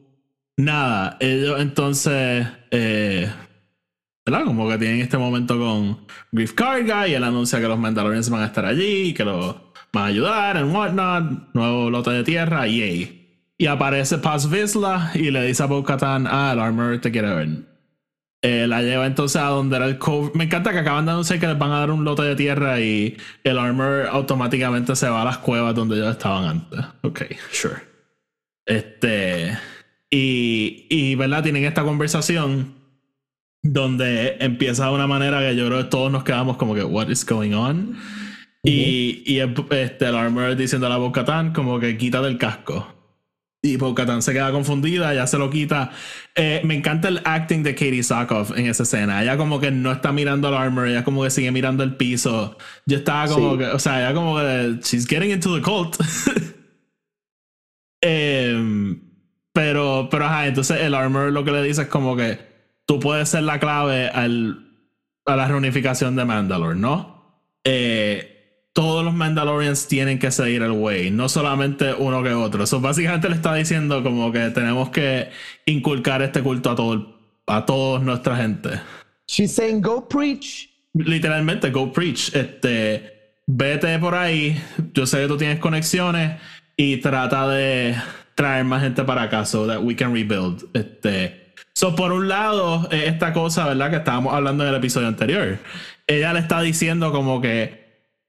nada, ellos entonces. Eh, ¿verdad? Como que tienen este momento con Griff Karga y él anuncia que los Mandalorians van a estar allí y que los van a ayudar en whatnot, nuevo lote de tierra, yay. Y aparece Paz Vizsla y le dice a Bo-Katan, ah, el Armor te quiere ver. Eh, la lleva entonces a donde era el cove. Me encanta que acaban de anunciar que les van a dar un lote de tierra y el Armor automáticamente se va a las cuevas donde ellos estaban antes. Ok, sure. Este. Y, y, ¿verdad? Tienen esta conversación donde empieza de una manera que yo creo que todos nos quedamos como que, what is going on? Y, y el- este, el armor diciendo a la Bo-Katan como que quita del casco. Y Bo-Katan se queda confundida, ya se lo quita. Eh, me encanta el acting de Katie Sackhoff en esa escena. Ella como que no está mirando al armor, ella como que sigue mirando el piso. Yo estaba como Sí. que, o sea, ella como que, she's getting into the cult. Em, pero, pero ajá, entonces el armor lo que le dice es como que tú puedes ser la clave al, a la reunificación de Mandalore, ¿no? Eh, todos los Mandalorians tienen que seguir el way, no solamente uno que otro. Eso básicamente le está diciendo como que tenemos que inculcar este culto a todo a toda nuestra gente. She's saying, go preach. Literalmente, go preach. Este, vete por ahí. Yo sé que tú tienes conexiones y trata de traer más gente para acá so that we can rebuild. Este, so por un lado, esta cosa, ¿verdad? Que estábamos hablando en el episodio anterior. Ella le está diciendo como que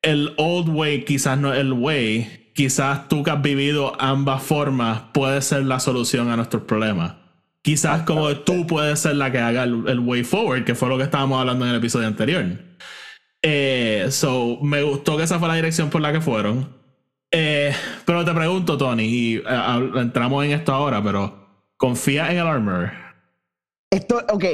el old way quizás no es el way. Quizás tú que has vivido ambas formas puede ser la solución a nuestros problemas. Quizás como tú puedes ser la que haga el, el way forward, que fue lo que estábamos hablando en el episodio anterior. Eh, so, me gustó que esa fue la dirección por la que fueron. Eh, pero te pregunto, Tony, y eh, entramos en esto ahora, pero ¿confía en el armor? Esto, ok,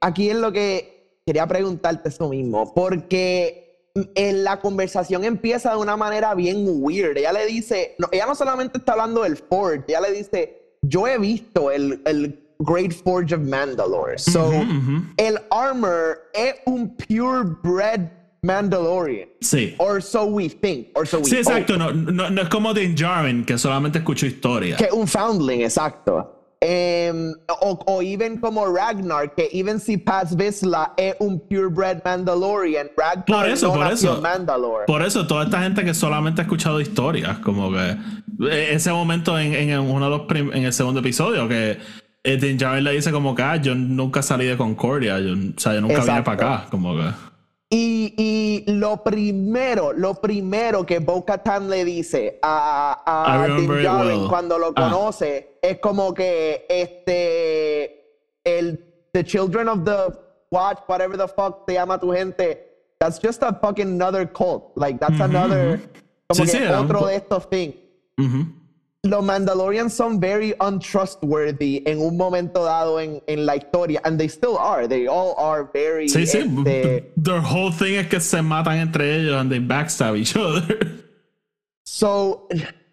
aquí es lo que quería preguntarte eso mismo, porque en la conversación empieza de una manera bien weird. Ella le dice, no, ella no solamente está hablando del Forge, ella le dice, yo he visto el, el Great Forge of Mandalore. So, Ujú, ujú. el armor es un purebred Mandalorian. Sí. Or so we think, or so we Sí, exacto. No, no, no es como Din Djarin, que solamente escucho historia. Que un foundling, exacto. Em, o, o even como Ragnar, que even si Paz Vizsla es un purebred Mandalorian, Ragnar Por eso, no por eso. Mandalore. Por eso, toda esta gente que solamente ha escuchado historias, como que eh, ese momento en, en uno de los prim- en el segundo episodio, que eh, Din Djarin le dice como que ah, yo nunca salí de Concordia, yo, o sea, yo nunca vine Exacto. para acá, como que. Y, y lo primero, lo primero que Bo-Katan le dice a, a Djarin well. cuando lo Ah. conoce es como que este el the children of the watch whatever the fuck se llama tu gente that's just a fucking another cult like that's Ujú, another como Sí, que sí, otro de estos things Ujú. Los Mandalorians son very untrustworthy en un momento dado en, en la historia. And they still are. They all are very. Sí, sí. este, Their whole thing es que se matan entre ellos and they backstab each other. So,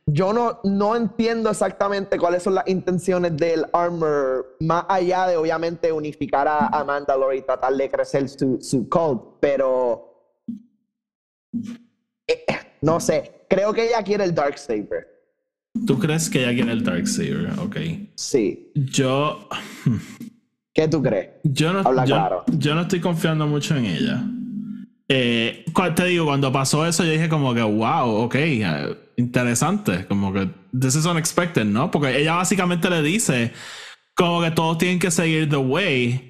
yo no, no entiendo exactamente cuáles son las intenciones del Armor, más allá de obviamente unificar a, a Mandalore y tratar de crecer su, su cult, pero eh, no sé, creo que ella quiere el Darksaber. ¿Tú crees que ella quiere el Darksaber? Ok. Sí. Yo. ¿Qué tú crees? Yo no, Habla yo, claro. yo no estoy confiando mucho en ella. Eh, te digo, cuando pasó eso, yo dije como que, wow, ok, eh, interesante. Como que, this is unexpected, ¿no? Porque ella básicamente le dice como que todos tienen que seguir the way.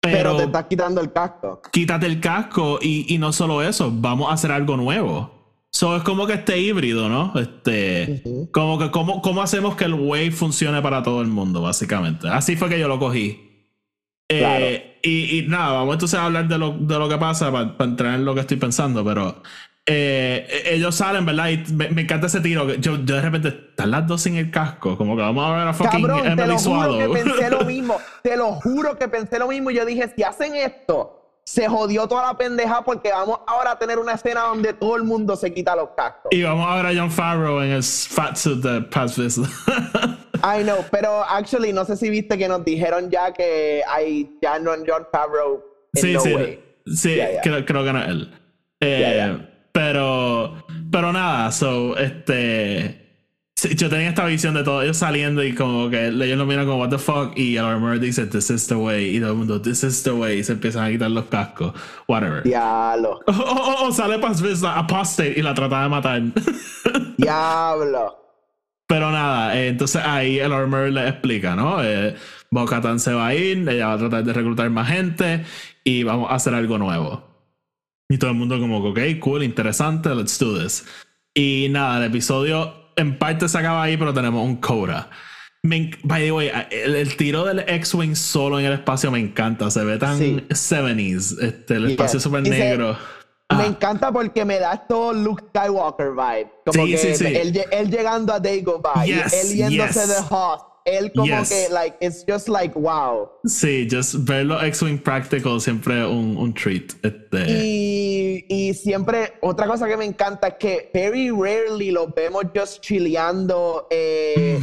Pero, Pero, te estás quitando el casco. quítate el casco y, y no solo eso, vamos a hacer algo nuevo. So es como que este híbrido, ¿no? Este, Ujú. como que cómo, cómo hacemos que el Wave funcione para todo el mundo, básicamente. Así fue que yo lo cogí. Eh, Claro. y, y nada, vamos entonces a hablar de lo, de lo que pasa para, entrar en lo que estoy pensando, pero eh, ellos salen, ¿verdad? Y me, me encanta ese tiro. Yo, yo de repente, están las dos sin el casco, como que vamos a ver a fucking Cabrón, te Emily lo juro que pensé lo mismo. Te lo juro que pensé lo mismo. Y yo dije, si hacen esto, se jodió toda la pendeja porque vamos ahora a tener una escena donde todo el mundo se quita los cascos. y vamos a ver a John Farrow en el fat suit de Paz. I know, pero actually no sé si viste que nos dijeron ya que hay ya no en John Favreau. in Sí, no sí. way. Sí. Creo, creo que no es él. Eh. Pero, pero nada, so, este. Sí, Yo tenía esta visión de todos ellos saliendo y como que ellos lo miran como, what the fuck, y el armor dice, this is the way, y todo el mundo, this is the way, y se empiezan a quitar los cascos, whatever. Diablo. Oh, oh, oh, sale Paz apostate, y la trata de matar. Diablo. Pero nada, eh, entonces ahí el armor le explica, ¿no? Eh, Bo-Katan se va a ir, ella va a tratar de reclutar más gente y vamos a hacer algo nuevo. Y todo el mundo como ok, cool, interesante, let's do this. Y nada, el episodio en parte se acaba ahí, pero tenemos un Coda. Me by the way, el, el tiro del X-Wing solo en el espacio me encanta, se ve tan Sí. 70s, este, el espacio Yes. súper Y se- negro. Me Ah, encanta porque me da todo Luke Skywalker vibe. Como Sí, que sí, sí. Él, él llegando a Dagobah y Yes, él yéndose yes. de Hoth. Él como Yes. que, like, it's just like, wow. sí, just ver los X-Wing practical siempre un, un treat. Este, Y, y siempre, otra cosa que me encanta es que very rarely los vemos just chileando eh,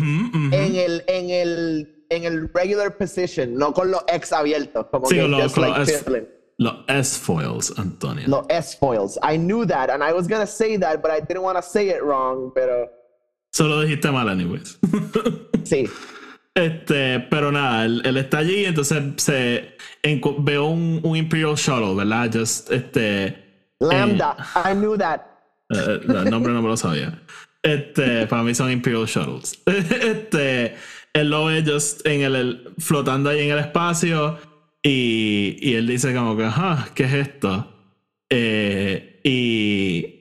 en, el, en, el, en el regular position, no con los ex abiertos, como Sí, que los- just like los S-foils, Antonio. Los S-foils. I knew that, and I was gonna say that, but I didn't want to say it wrong, pero Solo dijiste mal, anyways. sí. Este, pero nada, él, él está allí, entonces se encu- veo un, un Imperial Shuttle, ¿verdad? Just, este. Lambda, I knew that. eh, el nombre no me lo sabía. Este, para mí son Imperial Shuttles. Este, él lo ve just en el, el- flotando ahí en el espacio y, y él dice como que, ajá, ¿qué es esto? Eh, y,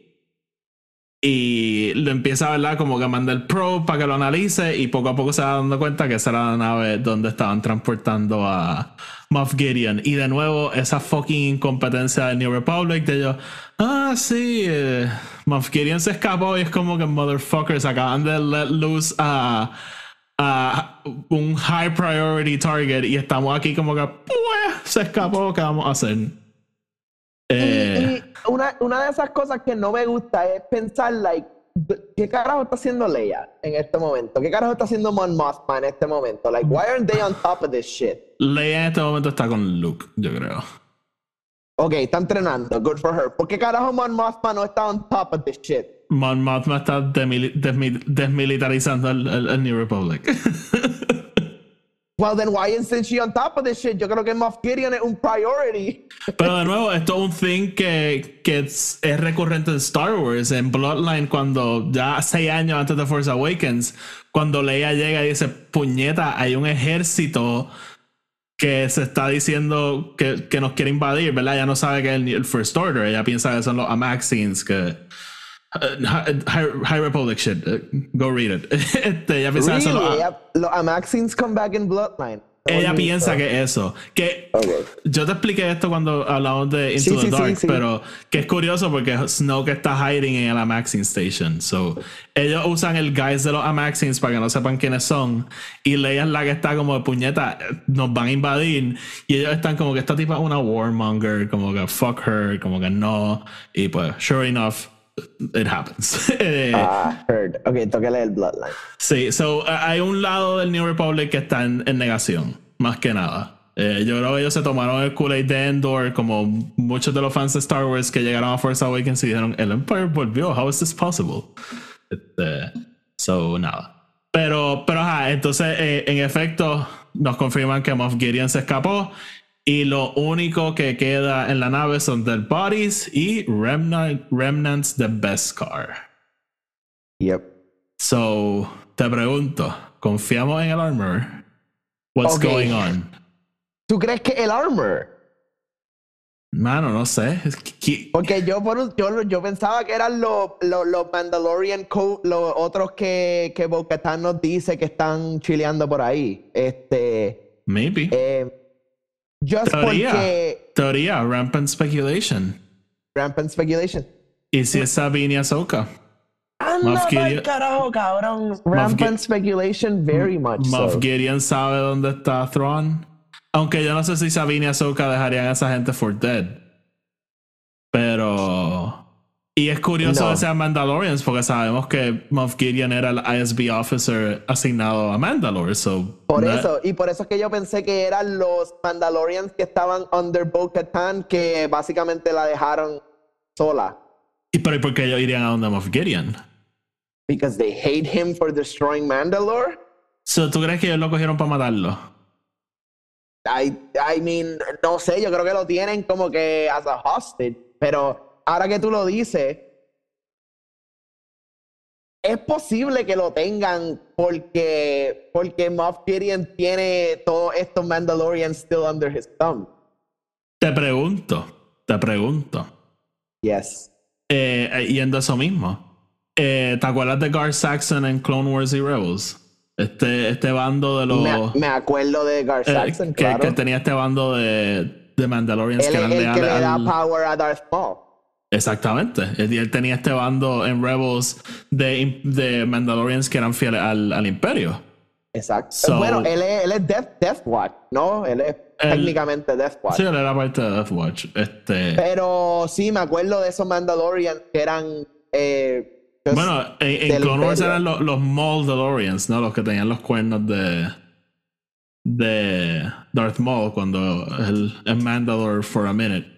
y lo empieza, ¿verdad? Como que manda el probe para que lo analice y poco a poco se va dando cuenta que esa era la nave donde estaban transportando a Moff Gideon. Y de nuevo, esa fucking incompetencia de New Republic de ellos, ah, sí, eh, Moff Gideon se escapó y es como que motherfuckers acaban de let loose a, a un high priority target y estamos aquí como que, pues, se escapó, ¿qué vamos a hacer? Eh, una, una de esas cosas que no me gusta es pensar, like, ¿qué carajo está haciendo Leia en este momento? ¿Qué carajo está haciendo Mon Mothma en este momento? Like, why aren't they on top of this shit? Leia en este momento está con Luke, yo creo. Ok, está entrenando, good for her. ¿Por qué carajo Mon Mothma no está on top of this shit? Mon Mothma está demili- desmi- desmilitarizando el, el- el New Republic. Well, then why isn't she on top of this shit? Yo creo que Moff Gideon es un priority. Pero de nuevo, esto es un thing que, que es, recurrente en Star Wars, en Bloodline, cuando ya seis años antes de Force Awakens, cuando Leia llega y dice, puñeta, hay un ejército que se está diciendo que, que nos quiere invadir, ¿verdad? Ella no sabe que es el, el First Order, ella piensa que son los Amaxines, que... uh, High, High Republic shit, uh, go read it. Este, ella piensa Really? Ella- Los Amaxines come back in Bloodline. ella piensa que eso. Que yo te expliqué esto cuando hablamos de Into the Dark, pero que es curioso porque Snoke está hiding en el Amaxing Station. So, ellos usan el guys de los Amaxings para que no sepan quiénes son. Y Leia es la que está como de puñeta, nos van a invadir. Y ellos están como que esta tipa es una warmonger, como que fuck her, como que no. Y pues, sure enough, it happens. Eh, ah, heard. Ok, tóquele el Bloodline. Sí, so hay un lado del New Republic que está en, negación, más que nada. Eh, yo creo que ellos se tomaron el Kool-Aid de Endor, como muchos de los fans de Star Wars que llegaron a Force Awakens y dijeron: El Empire volvió, how is this possible? Este, so, nada. Pero, pero ajá, entonces, eh, en efecto, nos confirman que Moff Gideon se escapó y lo único que queda en la nave son dead bodies y remnants de Beskar. Yep. So, te pregunto, ¿confiamos en el armor? What's going on? ¿Tú crees que el armor? Mano, no sé. Porque yo, por yo, yo pensaba que eran los, los, Mandalorian los otros que, que bo nos dice que están chileando por ahí. Este. Maybe. Eh, Just teoría, porque. Teoría, rampant speculation. Rampant speculation. ¿Y si es Sabine Ahsoka? Anda Gideon, carajo, cabrón. Rampant speculation, very much. Moff Gideon sabe dónde está Thrawn. Aunque yo no sé si Sabine y Ahsoka dejarían a esa gente for dead. Pero. Y es curioso que sean Mandalorians porque sabemos que Moff Gideon era el ISB officer asignado a Mandalore. por eso, y por eso es que yo pensé que eran los Mandalorians que estaban under Bo-Katan que básicamente la dejaron sola. ¿Y pero por qué ellos irían a donde Moff Gideon? Because they hate him for destroying Mandalore. So, ¿Tú crees que ellos lo cogieron para matarlo? I, I mean, no sé, yo creo que lo tienen como que as a hostage, pero ahora que tú lo dices, es posible que lo tengan porque, porque Moff Gideon tiene todos estos Mandalorians still under his thumb. Te pregunto, te pregunto. Yes. Eh, eh yendo a eso mismo. Eh, ¿Te acuerdas de Gar Saxon en Clone Wars y Rebels? Este, este bando de los. Me, acuerdo de Gar Saxon, que, que, tenía este bando de, de Mandalorians que eran el que le da power a Darth Maul. Exactamente. Él, tenía este bando en Rebels de, de Mandalorians que eran fieles al, al Imperio. Exacto. bueno, él es, él es Death, Watch, ¿no? Él es técnicamente Death Watch. Sí, él era parte de Death Watch. Este... Pero sí, me acuerdo de esos Mandalorians que eran. Eh, bueno, en, Clone Wars eran los, los ¿no? Los que tenían los cuernos de. de Darth Maul cuando él es Mandalore for a minute.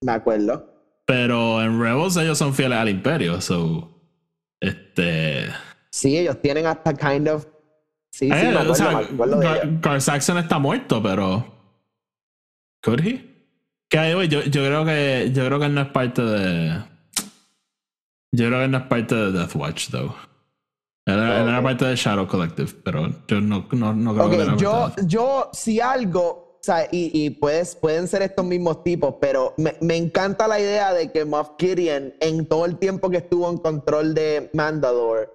Me acuerdo. Pero en Rebels ellos son fieles al imperio, so. Este. Sí, ellos tienen hasta kind of. Sí, sí, eh, o sea, Gar, Saxon está muerto, pero. ¿Could he? Que yo, yo creo que. Yo creo que él no es parte de. Yo creo que él no es parte de Death Watch, though. Él, era parte de Shadow Collective, pero yo no, no, no creo que yo, yo, si algo, o sea, y, puedes, pueden ser estos mismos tipos, pero me, me, encanta la idea de que Moff Gideon, en todo el tiempo que estuvo en control de Mandalore,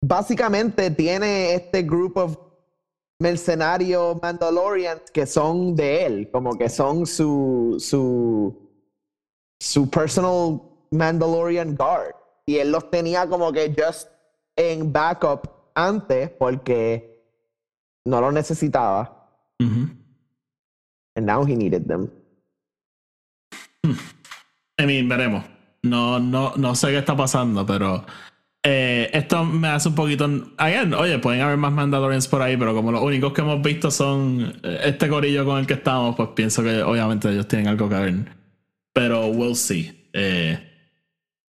básicamente tiene este grupo de mercenarios Mandalorians que son de él, como que son su, su, su personal Mandalorian guard. Y él los tenía como que just en backup antes porque no lo necesitaba. And now he needed them. I mean, veremos. No, no, no sé qué está pasando, pero eh, esto me hace un poquito. Again, oye, pueden haber más Mandalorians por ahí, pero como los únicos que hemos visto son eh, este corillo con el que estamos, pues pienso que obviamente ellos tienen algo que ver. Pero we'll see. Eh,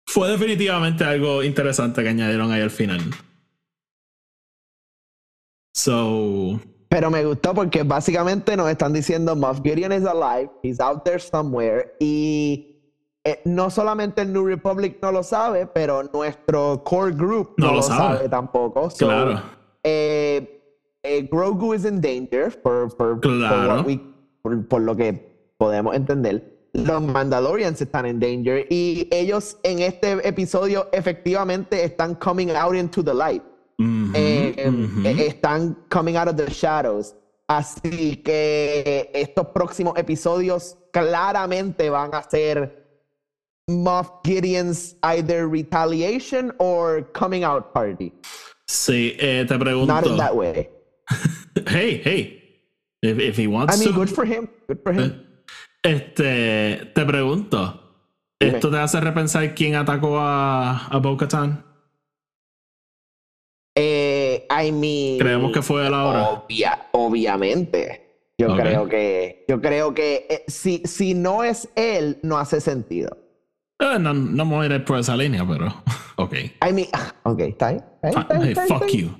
fue definitivamente algo interesante que añadieron ahí al final. So. Pero me gustó porque básicamente nos están diciendo Moff Gideon is alive, he's out there somewhere. Y eh, no solamente el New Republic no lo sabe, pero nuestro core group no, lo, sabe. tampoco. claro. Eh, eh, Grogu is in danger, por, por, por, lo que podemos entender. Los Mandalorians están en danger y ellos en este episodio efectivamente están coming out into the light. Eh, eh, están coming out of the shadows. Así que estos próximos episodios claramente van a ser Moff Gideon's either retaliation or coming out party. Sí, eh, te pregunto. Not in that way. hey, hey. If, if he wants I mean, to. good for him. Good for him. Este, te pregunto. ¿Esto te hace repensar quién atacó a, a Bo-Katan? Eh, I mean, Creemos que fue él ahora. obvia- obviamente. Yo Ok. creo que, yo creo que eh, si, si no es él, no hace sentido. Eh, no, no me voy a ir por esa línea, pero. Ok. I mean, ok, está bien. Hey, fuck you.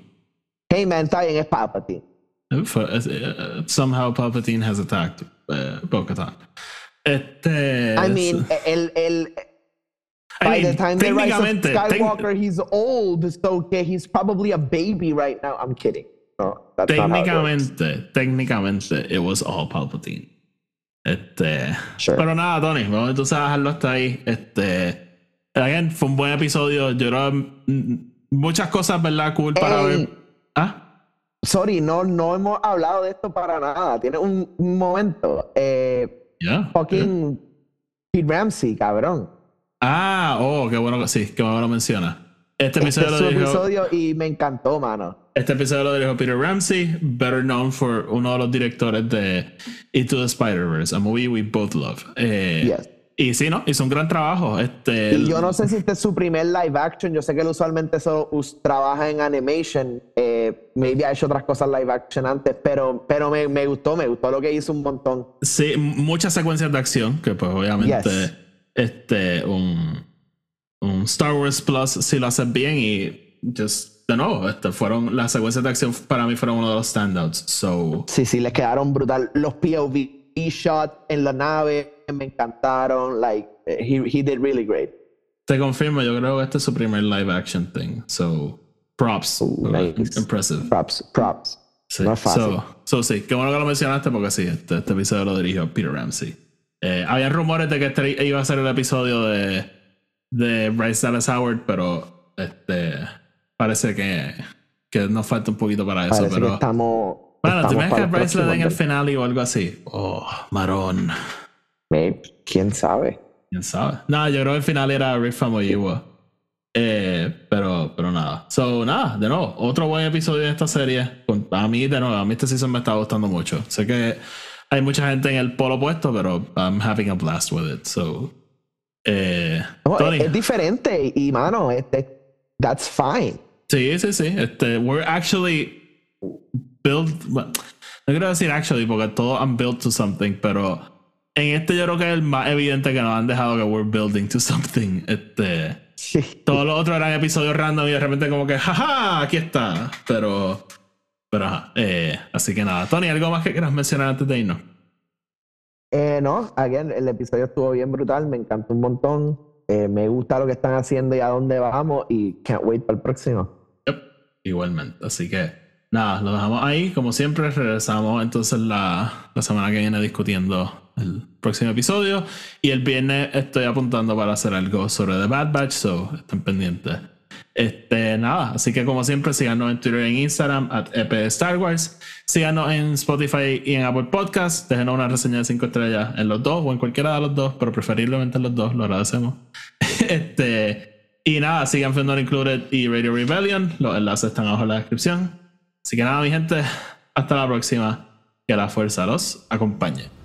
Hey man, está bien, es Palpatine. Fue- eh, somehow Palpatine has attacked eh, Bo-Katan. Este. I mean, el, el, I by mean, the time they rise Skywalker, he's old, so que he's probably a baby right now. I'm kidding. No, that's it técnicamente, técnicamente, it was all Palpatine. Este. Sure. Pero nada, Tony, vamos entonces a dejarlo hasta ahí. Este. Again, fue un buen episodio. Yo creo mm, muchas cosas, ¿verdad? Cool para Ey. ver. Ah, Sorry, no, no hemos hablado de esto para nada. Tiene un, un momento. Eh, yeah. fucking Pete Ramsey, cabrón. Ah, oh, qué bueno que sí, qué bueno lo menciona. Este Este episodio, es su lo dirigió, episodio y me encantó, mano. este episodio lo dirigió Peter Ramsey, better known for uno de los directores de Into the Spider-Verse, a movie we both love. Eh, Yes. Y sí, ¿no? Hizo un gran trabajo. Este, Y yo no sé si este es su primer live action. Yo sé que él usualmente solo trabaja en animation. Eh, maybe ha hecho otras cosas live action antes, pero, pero me, me gustó, me gustó lo que hizo un montón. Sí, muchas secuencias de acción, que pues obviamente Yes. Este, un, un Star Wars Plus si lo haces bien y just, de nuevo, este, fueron, las secuencias de acción para mí fueron uno de los standouts. So, Sí, sí, les quedaron brutal. Los POV shots en la nave me encantaron. Like, eh, he, he did really great. te confirmo, yo creo que este es su primer live action thing. So, props. Ooh, nice. Impressive. Props, props. Sí. No es fácil. So, so, sí, qué bueno que lo mencionaste porque sí, este, este episodio lo dirigió Peter Ramsey. Eh, había rumores de que este iba a ser el episodio de, de Bryce Dallas Howard, pero este, parece que, que nos falta un poquito para eso. Parece pero que estamos. bueno, tú ves que a Bryce le den el final o algo así. Oh, marón. Maybe, ¿Quién sabe? ¿Quién sabe? No, yo creo que el final era Rick Famuyiwa. Eh, pero, pero nada. So, nada, de nuevo, otro buen episodio de esta serie. A mí, de nuevo, a mí este season me está gustando mucho. Sé que hay mucha gente en el polo opuesto, pero I'm having a blast with it. So, eh, No, Tony. es, es diferente y, mano, este, that's fine. Sí, sí, sí. Este, we're actually built. no quiero decir actually porque todos han built to something, pero en este yo creo que es el más evidente que nos han dejado que we're building to something. Este. Sí. Todos los otros eran episodios random y de repente como que, jaja, aquí está. Pero, pero ajá. eh, así que nada. Tony, ¿algo más que quieras mencionar antes de irnos? Eh, no, again, el episodio estuvo bien brutal, me encantó un montón. Eh, me gusta lo que están haciendo y a dónde vamos y can't wait para el próximo. Yep, igualmente. Así que nada, lo dejamos ahí. Como siempre, regresamos entonces la, la semana que viene discutiendo el próximo episodio. Y el viernes estoy apuntando para hacer algo sobre The Bad Batch, so estén pendientes. Este, nada, así que como siempre, síganos en Twitter e en Instagram, at EP Star Wars. Síganos en Spotify y en Apple Podcast. Déjenos una reseña de 5 estrellas en los dos o en cualquiera de los dos, pero preferiblemente en los dos, lo agradecemos. este, y nada, sigan Fendor Included y Radio Rebellion. Los enlaces están abajo en la descripción. Así que nada, mi gente, hasta la próxima. Que la fuerza los acompañe.